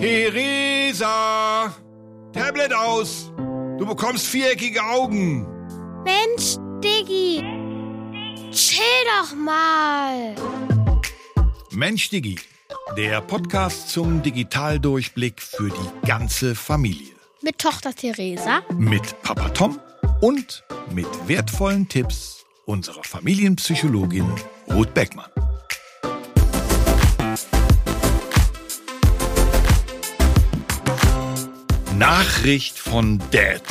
Theresa! Tablet aus! Du bekommst viereckige Augen! Mensch, Diggi! Chill doch mal! Mensch, Diggi, der Podcast zum Digitaldurchblick für die ganze Familie. Mit Tochter Theresa. Mit Papa Tom und mit wertvollen Tipps unserer Familienpsychologin Ruth Beckmann. Nachricht von Dad.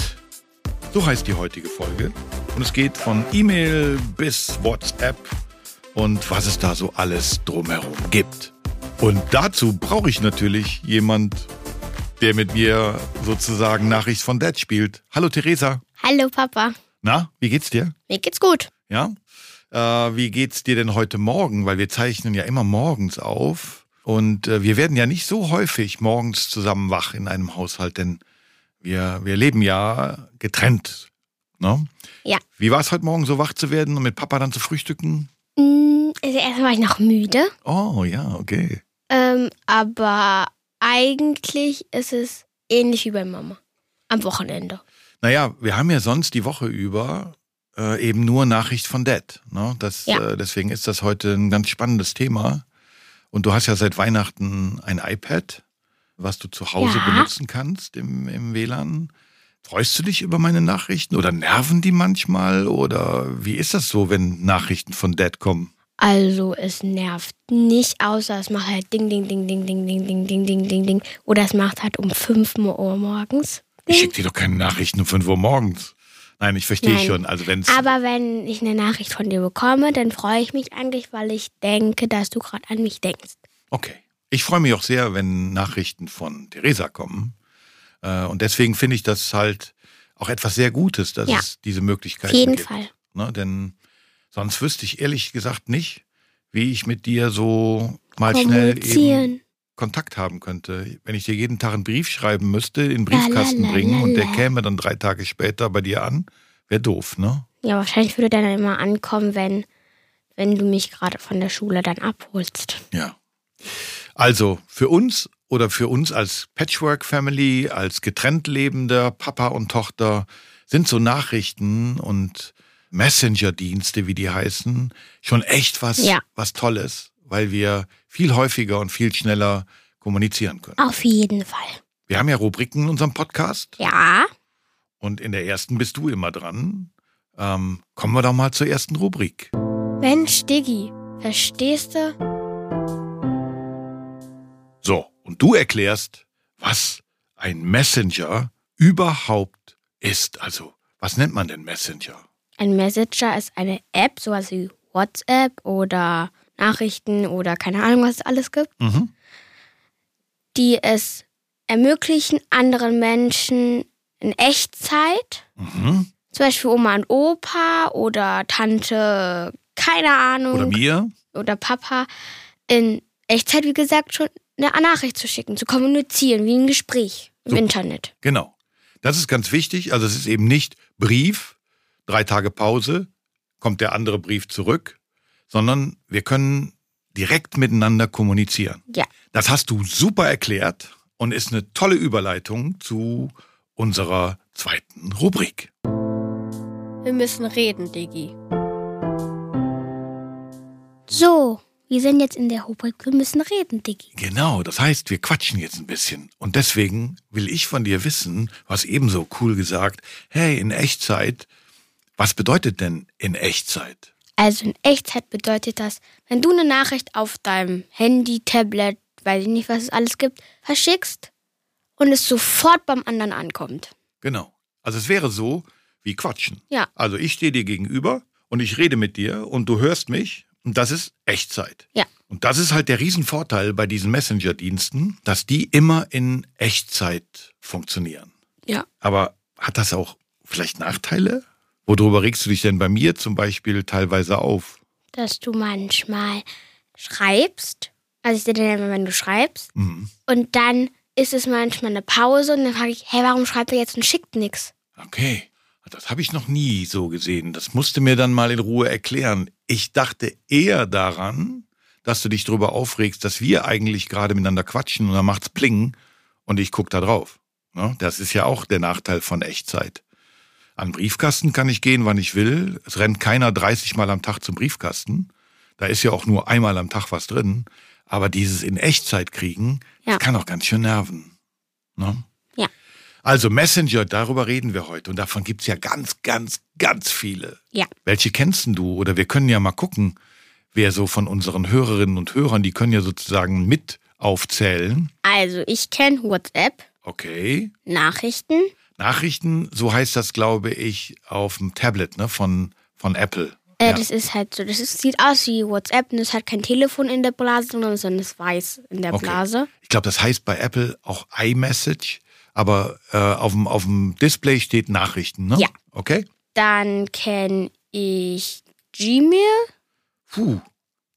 So heißt die heutige Folge. Und es geht von E-Mail bis WhatsApp und was es da so alles drumherum gibt. Und dazu brauche ich natürlich jemand, der mit mir sozusagen Nachricht von Dad spielt. Hallo Theresa. Hallo Papa. Na, wie geht's dir? Mir geht's gut. Ja? Äh, wie geht's dir denn heute Morgen? Weil wir zeichnen ja immer morgens auf. Und äh, wir werden ja nicht so häufig morgens zusammen wach in einem Haushalt, denn wir, wir leben ja getrennt. Ne? Ja. Wie war es heute Morgen, so wach zu werden und mit Papa dann zu frühstücken? Mm, Also erstmal war ich noch müde. Oh ja, okay. Ähm, aber eigentlich ist es ähnlich wie bei Mama. Am Wochenende. Naja, wir haben ja sonst die Woche über äh, eben nur Nachricht von Dad. Ne? Das, Ja. äh, deswegen ist das heute ein ganz spannendes Thema. Und du hast ja seit Weihnachten ein iPad, was du zu Hause Ja. benutzen kannst im, im WLAN. Freust du dich über meine Nachrichten oder nerven die manchmal? Oder wie ist das so, wenn Nachrichten von Dad kommen? Also es nervt nicht, außer es macht halt Ding, Ding, Ding, Ding, Ding, Ding, Ding, Ding, Ding, Ding, Ding. Oder es macht halt um 5 Uhr morgens. Ich schicke dir doch keine Nachrichten um 5 Uhr morgens. Nein, ich verstehe Nein. schon. Also wenn's, Aber wenn ich eine Nachricht von dir bekomme, dann freue ich mich eigentlich, weil ich denke, dass du gerade an mich denkst. Okay. Ich freue mich auch sehr, wenn Nachrichten von Theresa kommen. Äh, Und deswegen finde ich das halt auch etwas sehr Gutes, dass Ja. es diese Möglichkeit Auf jeden gibt. Fall. Ne? Denn sonst wüsste ich ehrlich gesagt nicht, wie ich mit dir so mal schnell eben. Kontakt haben könnte. Wenn ich dir jeden Tag einen Brief schreiben müsste, in den Briefkasten la, bringen und der käme dann drei Tage später bei dir an, wäre doof, ne? Ja, wahrscheinlich würde der dann immer ankommen, wenn, wenn du mich gerade von der Schule dann abholst. Ja. Also für uns oder für uns als Patchwork-Family, als getrennt lebender Papa und Tochter sind so Nachrichten und Messenger-Dienste, wie die heißen, schon echt was, Ja. was Tolles, weil wir viel häufiger und viel schneller kommunizieren können. Auf jeden Fall. Wir haben ja Rubriken in unserem Podcast Ja. und in der ersten bist du immer dran. Ähm, kommen wir doch mal zur ersten Rubrik. Mensch, Diggi, verstehst du? So, und du erklärst, was ein Messenger überhaupt ist. Also, was nennt man denn Messenger? Ein Messenger ist eine App, sowas wie WhatsApp oder Nachrichten oder keine Ahnung, was es alles gibt, Mhm. die es ermöglichen, anderen Menschen in Echtzeit, Mhm. zum Beispiel Oma und Opa oder Tante, keine Ahnung, Oder mir? oder Papa, in Echtzeit, wie gesagt, schon eine Nachricht zu schicken, zu kommunizieren, wie ein Gespräch im Super. Internet. Genau. Das ist ganz wichtig. Also, es ist eben nicht Brief, drei Tage Pause, kommt der andere Brief zurück, sondern wir können direkt miteinander kommunizieren. Ja. Das hast du super erklärt und ist eine tolle Überleitung zu unserer zweiten Rubrik. Wir müssen reden, Diggi. So, wir sind jetzt in der Rubrik Wir müssen reden, Diggi. Genau, das heißt, wir quatschen jetzt ein bisschen. Und deswegen will ich von dir wissen, hast ebenso cool gesagt, hey, in Echtzeit, was bedeutet denn in Echtzeit? Also in Echtzeit bedeutet das, wenn du eine Nachricht auf deinem Handy, Tablet, weiß ich nicht, was es alles gibt, verschickst und es sofort beim anderen ankommt. Genau. Also es wäre so wie quatschen. Ja. Also ich stehe dir gegenüber und ich rede mit dir und du hörst mich und das ist Echtzeit. Ja. Und das ist halt der Riesenvorteil bei diesen Messenger-Diensten, dass die immer in Echtzeit funktionieren. Ja. Aber hat das auch vielleicht Nachteile? Worüber regst du dich denn bei mir zum Beispiel teilweise auf? Dass du manchmal schreibst, also ich sehe dann immer, wenn du schreibst, Mhm. und dann ist es manchmal eine Pause und dann frage ich, hey, warum schreibt er jetzt und schickt nichts? Okay, das habe ich noch nie so gesehen. Das musste mir dann mal in Ruhe erklären. Ich dachte eher daran, dass du dich darüber aufregst, dass wir eigentlich gerade miteinander quatschen und dann macht's Pling und ich gucke da drauf. Ne? Das ist ja auch der Nachteil von Echtzeit. An Briefkasten kann ich gehen, wann ich will. Es rennt keiner 30 Mal am Tag zum Briefkasten. Da ist ja auch nur einmal am Tag was drin. Aber dieses in Echtzeit kriegen, Ja. das kann auch ganz schön nerven. Ne? Ja. Also Messenger, darüber reden wir heute. Und davon gibt's ja ganz, ganz, ganz viele. Ja. Welche kennst du? Oder wir können ja mal gucken, wer so von unseren Hörerinnen und Hörern, die können ja sozusagen mit aufzählen. Also, ich kenne WhatsApp, Okay. Nachrichten. Nachrichten, so heißt das, glaube ich, auf dem Tablet ne, von, von Apple. Äh, ja. Das ist halt so, das ist, sieht aus wie WhatsApp und es hat kein Telefon in der Blase, sondern es ist weiß in der Okay. Blase. Ich glaube, das heißt bei Apple auch iMessage, aber äh, auf, dem, auf dem Display steht Nachrichten, ne? Ja. Okay? Dann kenne ich Gmail. Puh,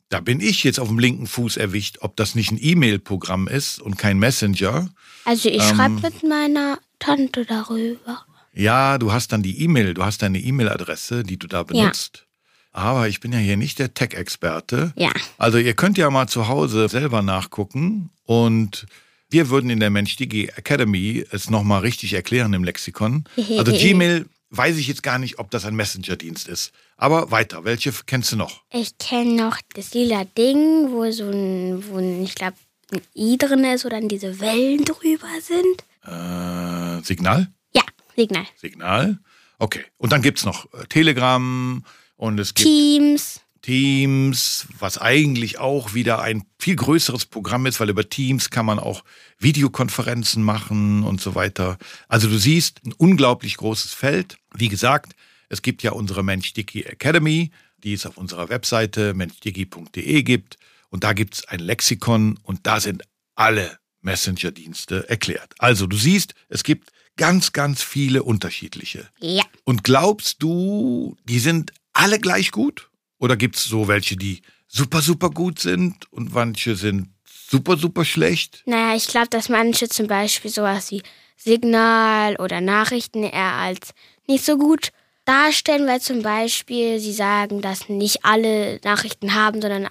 da bin ich jetzt auf dem linken Fuß erwischt, ob das nicht ein E-Mail-Programm ist und kein Messenger. Also ich Ähm. schreibe mit meiner Tante darüber. Ja, du hast dann die E-Mail, du hast deine E-Mail-Adresse, die du da benutzt. Aber ich bin ja hier nicht der Tech-Experte. Ja. Also ihr könnt ja mal zu Hause selber nachgucken und wir würden in der Mensch-Digi Academy es nochmal richtig erklären im Lexikon. Also Gmail weiß ich jetzt gar nicht, ob das ein Messenger-Dienst ist. Aber weiter, welche kennst du noch? Ich kenne noch das lila Ding, wo so ein, wo ein, ich glaube, ein I drin ist, wo dann diese Wellen drüber sind. Äh, Signal? Ja, Signal. Signal. Okay. Und dann gibt's noch äh, Telegram und es gibt Teams. Teams, was eigentlich auch wieder ein viel größeres Programm ist, weil über Teams kann man auch Videokonferenzen machen und so weiter. Also du siehst ein unglaublich großes Feld. Wie gesagt, es gibt ja unsere Mensch-Dicky Academy, die es auf unserer Webseite menschdicky.de gibt. Und da gibt's ein Lexikon und da sind alle Messenger-Dienste erklärt. Also du siehst, es gibt ganz, ganz viele unterschiedliche. Ja. Und glaubst du, die sind alle gleich gut? Oder gibt es so welche, die super, super gut sind und manche sind super, super schlecht? Naja, ich glaube, dass manche zum Beispiel sowas wie Signal oder Nachrichten eher als nicht so gut darstellen, weil zum Beispiel sie sagen, dass nicht alle Nachrichten haben, sondern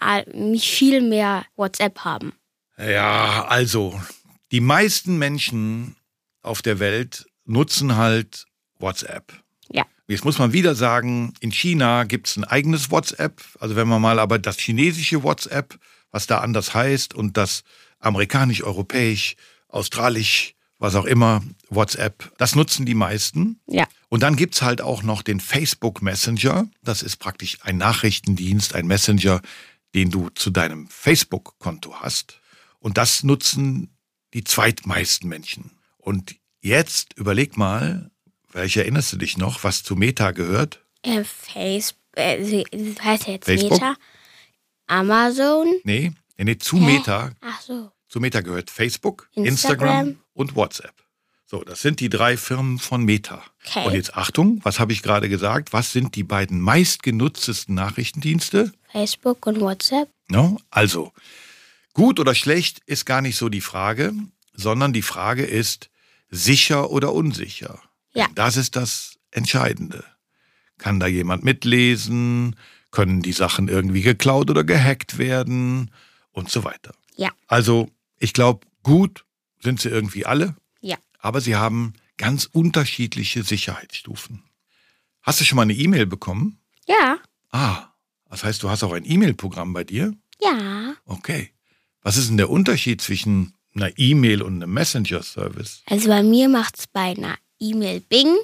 viel mehr WhatsApp haben. Ja, also, die meisten Menschen auf der Welt nutzen halt WhatsApp. Ja. Jetzt muss man wieder sagen, in China gibt es ein eigenes WhatsApp. Also wenn man mal aber das chinesische WhatsApp, was da anders heißt, und das amerikanisch, europäisch, australisch, was auch immer, WhatsApp, das nutzen die meisten. Ja. Und dann gibt's halt auch noch den Facebook Messenger. Das ist praktisch ein Nachrichtendienst, ein Messenger, den du zu deinem Facebook-Konto hast. Und das nutzen die zweitmeisten Menschen. Und jetzt überleg mal, welche erinnerst du dich noch, was zu Meta gehört? Äh, Facebook, äh, heißt jetzt Facebook? Meta. Amazon. Nee, nee, nee zu Hä? Meta. Ach so. Zu Meta gehört Facebook, Instagram. Instagram, und WhatsApp. So, das sind die drei Firmen von Meta. Okay. Und jetzt Achtung, was habe ich gerade gesagt? Was sind die beiden meistgenutztesten Nachrichtendienste? Facebook und WhatsApp. No? Also, gut oder schlecht ist gar nicht so die Frage, sondern die Frage ist, sicher oder unsicher? Ja. Das ist das Entscheidende. Kann da jemand mitlesen? Können die Sachen irgendwie geklaut oder gehackt werden? Und so weiter. Ja. Also, ich glaube, gut sind sie irgendwie alle, Ja. aber sie haben ganz unterschiedliche Sicherheitsstufen. Hast du schon mal eine E-Mail bekommen? Ja. Ah, das heißt, du hast auch ein E-Mail-Programm bei dir? Ja. Okay. Was ist denn der Unterschied zwischen einer E-Mail und einem Messenger-Service? Also bei mir macht's bei einer E-Mail Bing.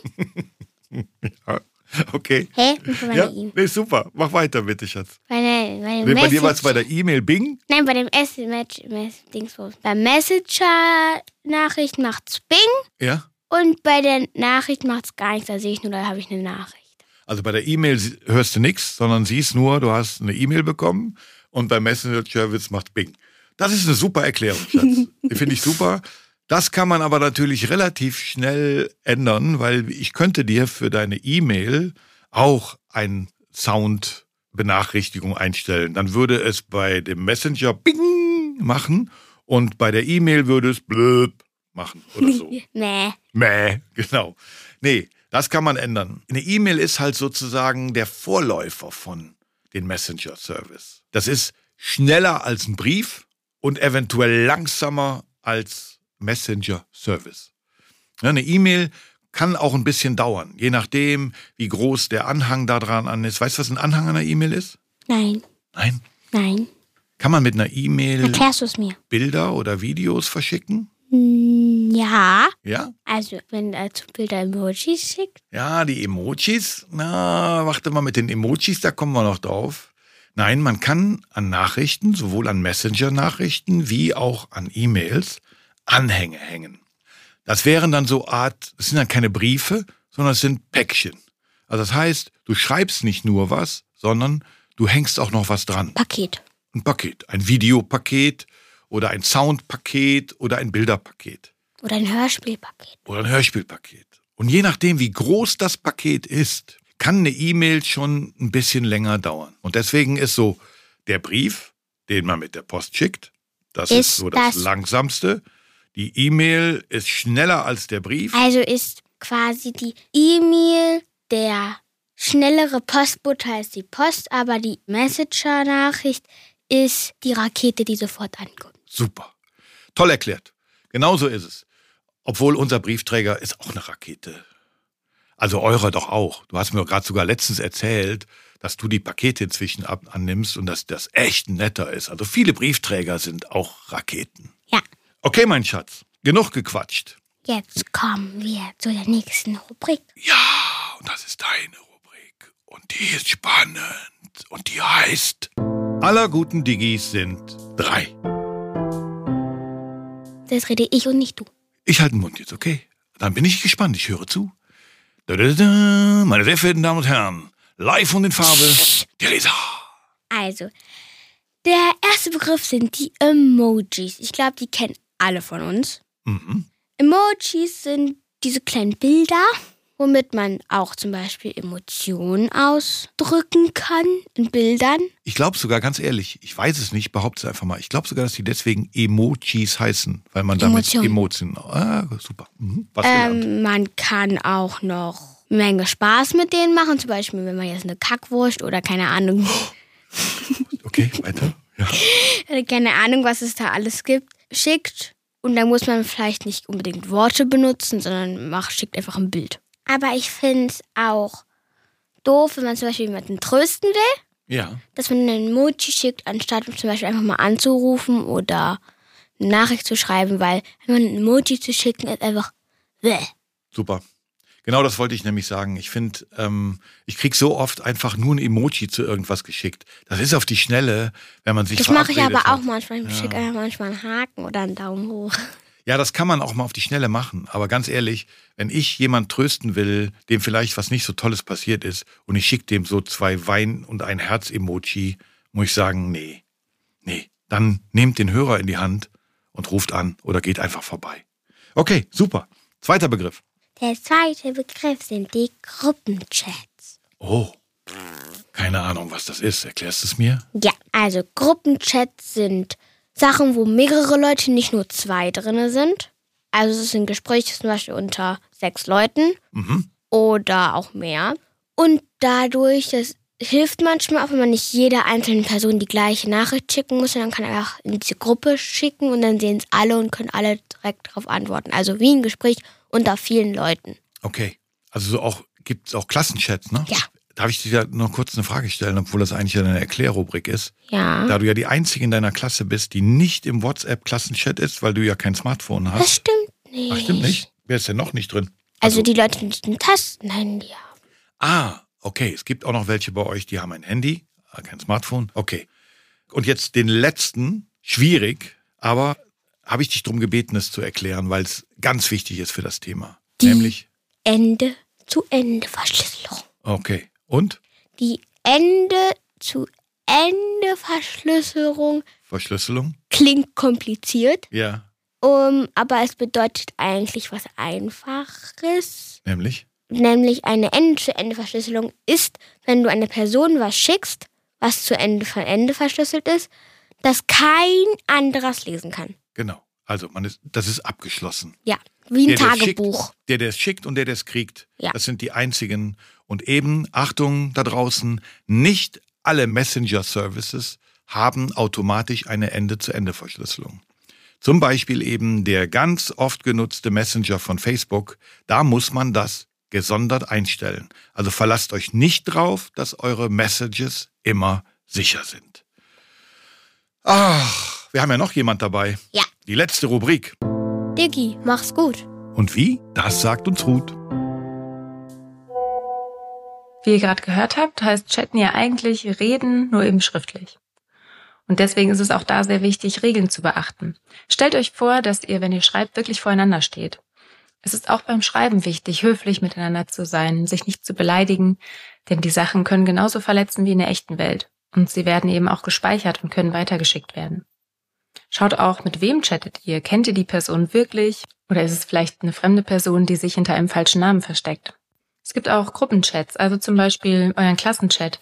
Ja, Okay. Hä? Bei Ja, E-Mail. nee, super. Mach weiter, bitte, Schatz. Bei, der, bei dem Nee, bei dir war es bei der E-Mail Bing? Nein, bei dem SMS-Dingsbums. Beim Messenger-Nachricht macht's Bing Ja. und bei der Nachricht macht's gar nichts. Da sehe ich nur, da habe ich eine Nachricht. Also bei der E-Mail hörst du nichts, sondern siehst nur, du hast eine E-Mail bekommen und beim Messenger-Service macht Bing. Das ist eine super Erklärung, Schatz. Die Finde ich super. Das kann man aber natürlich relativ schnell ändern, weil ich könnte dir für deine E-Mail auch ein Sound-Benachrichtigung einstellen. Dann würde es bei dem Messenger Bing machen und bei der E-Mail würde es blöb machen oder so. Nee. Mäh, genau. Nee, das kann man ändern. Eine E-Mail ist halt sozusagen der Vorläufer von den Messenger-Service. Das ist schneller als ein Brief und eventuell langsamer als Messenger-Service. Ja, eine E-Mail kann auch ein bisschen dauern, je nachdem, wie groß der Anhang da dran an ist. Weißt du, was ein Anhang einer E-Mail ist? Nein, Nein. nein. Kann man mit einer E-Mail? Bilder oder Videos verschicken? Hm, Ja. Ja? Also, wenn er zu Bilder Emojis schickt. Ja, die Emojis. Na, warte mal mit den Emojis, da kommen wir noch drauf. Nein, man kann an Nachrichten, sowohl an Messenger-Nachrichten wie auch an E-Mails, Anhänge hängen. Das wären dann so Art, das sind dann keine Briefe, sondern es sind Päckchen. Also das heißt, du schreibst nicht nur was, sondern du hängst auch noch was dran. Paket. Ein Paket, ein Videopaket oder ein Soundpaket oder ein Bilderpaket Oder ein Hörspielpaket. oder ein Hörspielpaket. Und je nachdem, wie groß das Paket ist, kann eine E-Mail schon ein bisschen länger dauern. Und deswegen ist so der Brief, den man mit der Post schickt, das ist, Ist so das, das- langsamste. Die E-Mail ist schneller als der Brief. Also ist quasi die E-Mail der schnellere Postbote als die Post, aber die Messenger-Nachricht ist die Rakete, die sofort ankommt. Super. Toll erklärt. Genauso ist es. Obwohl unser Briefträger ist auch eine Rakete. Also eurer doch auch. Du hast mir gerade sogar letztens erzählt, dass du die Pakete inzwischen ab annimmst und dass das echt netter ist. Also viele Briefträger sind auch Raketen. Ja, Okay, mein Schatz. Genug gequatscht. jetzt kommen wir zu der nächsten Rubrik. Ja, und das ist deine Rubrik. Und die ist spannend. Und die heißt... Aller guten Diggis sind drei. Das rede ich und nicht du. Ich halte den Mund jetzt, okay? Dann bin ich gespannt, ich höre zu. Meine sehr verehrten Damen und Herren, live und in Farbe, Theresa. Also, der erste Begriff sind die Emojis. Ich glaube, die kennen alle von uns. Mhm. Emojis sind diese kleinen Bilder, womit man auch zum Beispiel Emotionen ausdrücken kann in Bildern. Ich glaube sogar, ganz ehrlich, ich weiß es nicht, behaupte es einfach mal. Ich glaube sogar, dass die deswegen Emojis heißen, weil man damit Emotionen. Emotionen. Ah, super. Mhm. Was. Ähm, man kann auch noch eine Menge Spaß mit denen machen. Zum Beispiel, wenn man jetzt eine Kackwurst oder keine Ahnung, Okay, weiter. Ja. äh, keine Ahnung, was es da alles gibt, schickt. Und dann muss man vielleicht nicht unbedingt Worte benutzen, sondern macht, schickt einfach ein Bild. Aber ich finde es auch doof, wenn man zum Beispiel jemanden trösten will, ja. dass man einen Emoji schickt, anstatt zum Beispiel einfach mal anzurufen oder eine Nachricht zu schreiben, weil wenn man ein Emoji zu schicken, ist einfach bäh. Super. Genau das wollte ich nämlich sagen. Ich finde, ähm, ich krieg so oft einfach nur ein Emoji zu irgendwas geschickt. Das ist auf die Schnelle, wenn man sich Das mache ich aber hat. auch manchmal. Ich schicke einfach manchmal einen Haken oder einen Daumen hoch. Ja, das kann man auch mal auf die Schnelle machen. Aber ganz ehrlich, wenn ich jemand trösten will, dem vielleicht was nicht so Tolles passiert ist, und ich schicke dem so zwei Wein- und ein Herz-Emoji, muss ich sagen, nee. Nee. Dann nehmt den Hörer in die Hand und ruft an oder geht einfach vorbei. Okay, super. Zweiter Begriff. Der zweite Begriff sind die Gruppenchats. Oh. Keine Ahnung, was das ist. Erklärst du es mir? Ja, also Gruppenchats sind Sachen, wo mehrere Leute, nicht nur zwei drinne sind. Also es sind Gespräche zum Beispiel unter sechs Leuten Mhm. oder auch mehr. Und dadurch, das hilft manchmal auch, wenn man nicht jeder einzelnen Person die gleiche Nachricht schicken muss, sondern kann einfach in diese Gruppe schicken und dann sehen es alle und können alle direkt darauf antworten. Also wie ein Gespräch unter vielen Leuten. Okay. Also so auch gibt es auch Klassenchats, ne? Ja. Darf ich dir da noch kurz eine Frage stellen, obwohl das eigentlich eine Erklärrubrik ist? Ja. Da du ja die Einzige in deiner Klasse bist, die nicht im WhatsApp-Klassenchat ist, weil du ja kein Smartphone Das hast. stimmt nicht. Ach, stimmt nicht? Wer ist denn noch nicht drin? Also die Leute mit den Tastenhandy haben. Ah, okay. Es gibt auch noch welche bei euch, die haben ein Handy, äh, kein Smartphone. Okay. Und jetzt den letzten, schwierig, aber habe ich dich darum gebeten, es zu erklären, weil es ganz wichtig ist für das Thema. Die- Nämlich, Ende zu Ende Verschlüsselung. okay. Und? Die Ende zu Ende Verschlüsselung Verschlüsselung? klingt kompliziert, Ja. um, aber es bedeutet eigentlich was Einfaches. Nämlich? Nämlich eine Ende-zu-Ende-Verschlüsselung ist, wenn du einer Person was schickst, was zu Ende von Ende verschlüsselt ist, das kein anderes lesen kann. Genau. Also, man ist, das ist abgeschlossen. Ja, wie ein Der, Tagebuch. Der, der es schickt und der, der es kriegt. Ja. Das sind die einzigen. Und eben, Achtung da draußen, nicht alle Messenger-Services haben automatisch eine Ende-zu-Ende-Verschlüsselung. Zum Beispiel eben der ganz oft genutzte Messenger von Facebook. Da muss man das gesondert einstellen. Also verlasst euch nicht drauf, dass eure Messages immer sicher sind. Ach, wir haben ja noch jemand dabei. Ja. Die letzte Rubrik. Diggi, mach's gut. Und wie? Das sagt uns Ruth. Wie ihr gerade gehört habt, heißt Chatten ja eigentlich reden, nur eben schriftlich. Und deswegen ist es auch da sehr wichtig, Regeln zu beachten. Stellt euch vor, dass ihr, wenn ihr schreibt, wirklich voreinander steht. Es ist auch beim Schreiben wichtig, höflich miteinander zu sein, sich nicht zu beleidigen, denn die Sachen können genauso verletzen wie in der echten Welt. Und sie werden eben auch gespeichert und können weitergeschickt werden. Schaut auch, mit wem chattet ihr? Kennt ihr die Person wirklich? Oder ist es vielleicht eine fremde Person, die sich hinter einem falschen Namen versteckt? Es gibt auch Gruppenchats, also zum Beispiel euren Klassenchat.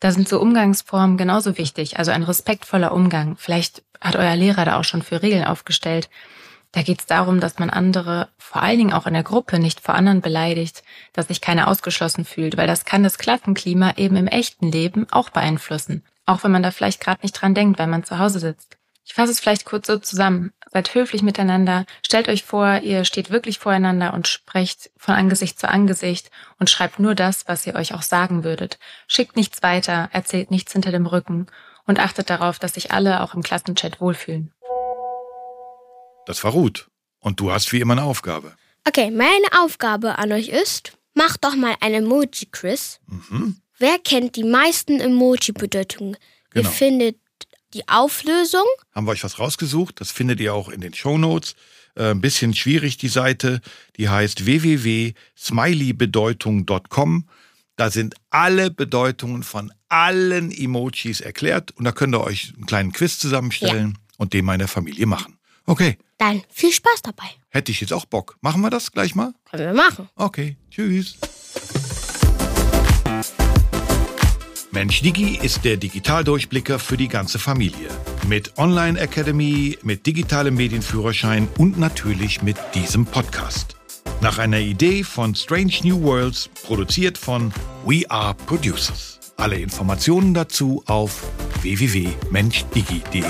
Da sind so Umgangsformen genauso wichtig, also ein respektvoller Umgang. Vielleicht hat euer Lehrer da auch schon für Regeln aufgestellt. Da geht es darum, dass man andere, vor allen Dingen auch in der Gruppe, nicht vor anderen beleidigt, dass sich keiner ausgeschlossen fühlt, weil das kann das Klassenklima eben im echten Leben auch beeinflussen. Auch wenn man da vielleicht gerade nicht dran denkt, weil man zu Hause sitzt. Ich fasse es vielleicht kurz so zusammen. Seid höflich miteinander. Stellt euch vor, ihr steht wirklich voreinander und sprecht von Angesicht zu Angesicht und schreibt nur das, was ihr euch auch sagen würdet. Schickt nichts weiter, erzählt nichts hinter dem Rücken und achtet darauf, dass sich alle auch im Klassenchat wohlfühlen. Das war Ruth. Und du hast wie immer eine Aufgabe. Okay, meine Aufgabe an euch ist, macht doch mal ein Emoji-Quiz. Mhm. Wer kennt die meisten Emoji-Bedeutungen? Ihr Genau. findet die Auflösung. Haben wir euch was rausgesucht. Das findet ihr auch in den Shownotes. Äh, Ein bisschen schwierig, die Seite. Die heißt www.smileybedeutung.com. Da sind alle Bedeutungen von allen Emojis erklärt. Und da könnt ihr euch einen kleinen Quiz zusammenstellen und den meiner Familie machen. Okay, Dann viel Spaß dabei. hätte ich jetzt auch Bock. Machen wir das gleich mal? Können wir machen. Okay, tschüss. Mensch Digi ist der Digitaldurchblicker für die ganze Familie. Mit Online Academy, mit digitalem Medienführerschein und natürlich mit diesem Podcast. Nach einer Idee von Strange New Worlds, produziert von We Are Producers. Alle Informationen dazu auf www.menchdigi.de.